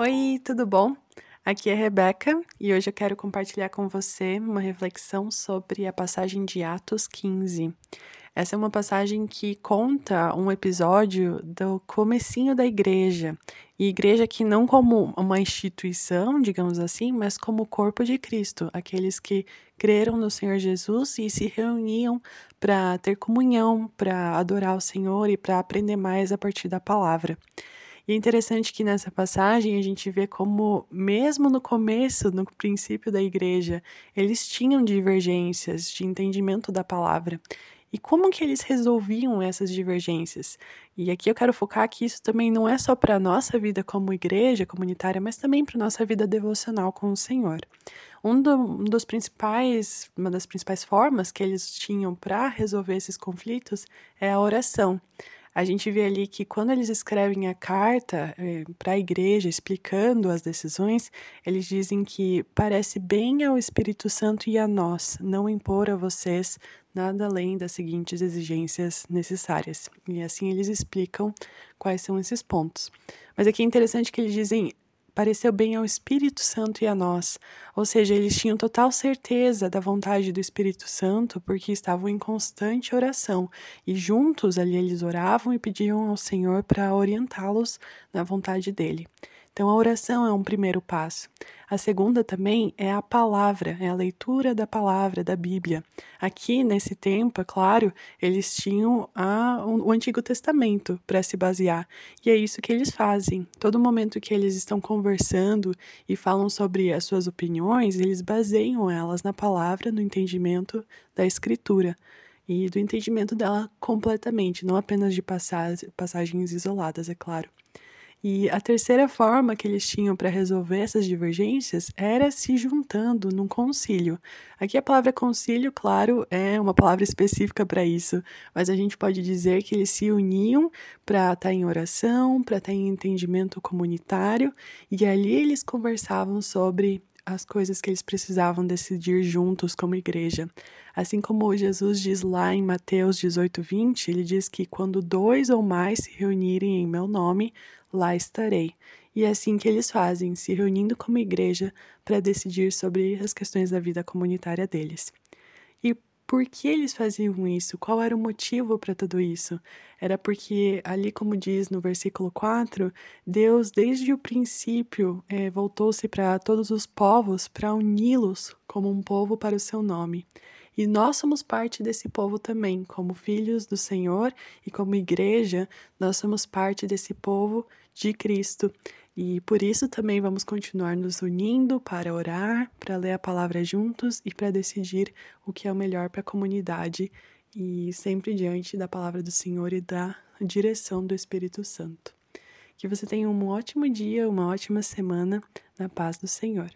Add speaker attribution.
Speaker 1: Oi, tudo bom? Aqui é Rebeca e hoje eu quero compartilhar com você uma reflexão sobre a passagem de Atos 15. Essa é uma passagem que conta um episódio do comecinho da igreja. E igreja que não como uma instituição, digamos assim, mas como o corpo de Cristo, aqueles que creram no Senhor Jesus e se reuniam para ter comunhão, para adorar o Senhor e para aprender mais a partir da palavra. E é interessante que nessa passagem a gente vê como, mesmo no começo, no princípio da igreja, eles tinham divergências de entendimento da palavra. E como que eles resolviam essas divergências? E aqui eu quero focar que isso também não é só para a nossa vida como igreja comunitária, mas também para a nossa vida devocional com o Senhor. Um, do, um dos principais, uma das principais formas que eles tinham para resolver esses conflitos é a oração a gente vê ali que quando eles escrevem a carta eh, para a igreja explicando as decisões, eles dizem que parece bem ao Espírito Santo e a nós não impor a vocês nada além das seguintes exigências necessárias. E assim eles explicam quais são esses pontos. Mas aqui é interessante que eles dizem pareceu bem ao Espírito Santo e a nós. Ou seja, eles tinham total certeza da vontade do Espírito Santo porque estavam em constante oração e juntos ali eles oravam e pediam ao Senhor para orientá-los na vontade dele. Então, a oração é um primeiro passo. A segunda também é a palavra, é a leitura da palavra, da Bíblia. Aqui, nesse tempo, é claro, eles tinham a, o Antigo Testamento para se basear. E é isso que eles fazem. Todo momento que eles estão conversando e falam sobre as suas opiniões, eles baseiam elas na palavra, no entendimento da Escritura e do entendimento dela completamente, não apenas de passagens isoladas, é claro. E a terceira forma que eles tinham para resolver essas divergências era se juntando num concílio. Aqui a palavra concílio, claro, é uma palavra específica para isso, mas a gente pode dizer que eles se uniam para estar tá em oração, para estar tá em entendimento comunitário, e ali eles conversavam sobre as coisas que eles precisavam decidir juntos como igreja. Assim como Jesus diz lá em Mateus 18, 20, ele diz que quando dois ou mais se reunirem em meu nome, lá estarei. E é assim que eles fazem, se reunindo como igreja para decidir sobre as questões da vida comunitária deles. Por que eles faziam isso? Qual era o motivo para tudo isso? Era porque, ali, como diz no versículo 4, Deus, desde o princípio, é, voltou-se para todos os povos para uni-los como um povo para o seu nome. E nós somos parte desse povo também, como filhos do Senhor e como igreja, nós somos parte desse povo de Cristo. E por isso também vamos continuar nos unindo para orar, para ler a palavra juntos e para decidir o que é o melhor para a comunidade e sempre diante da palavra do Senhor e da direção do Espírito Santo. Que você tenha um ótimo dia, uma ótima semana na paz do Senhor.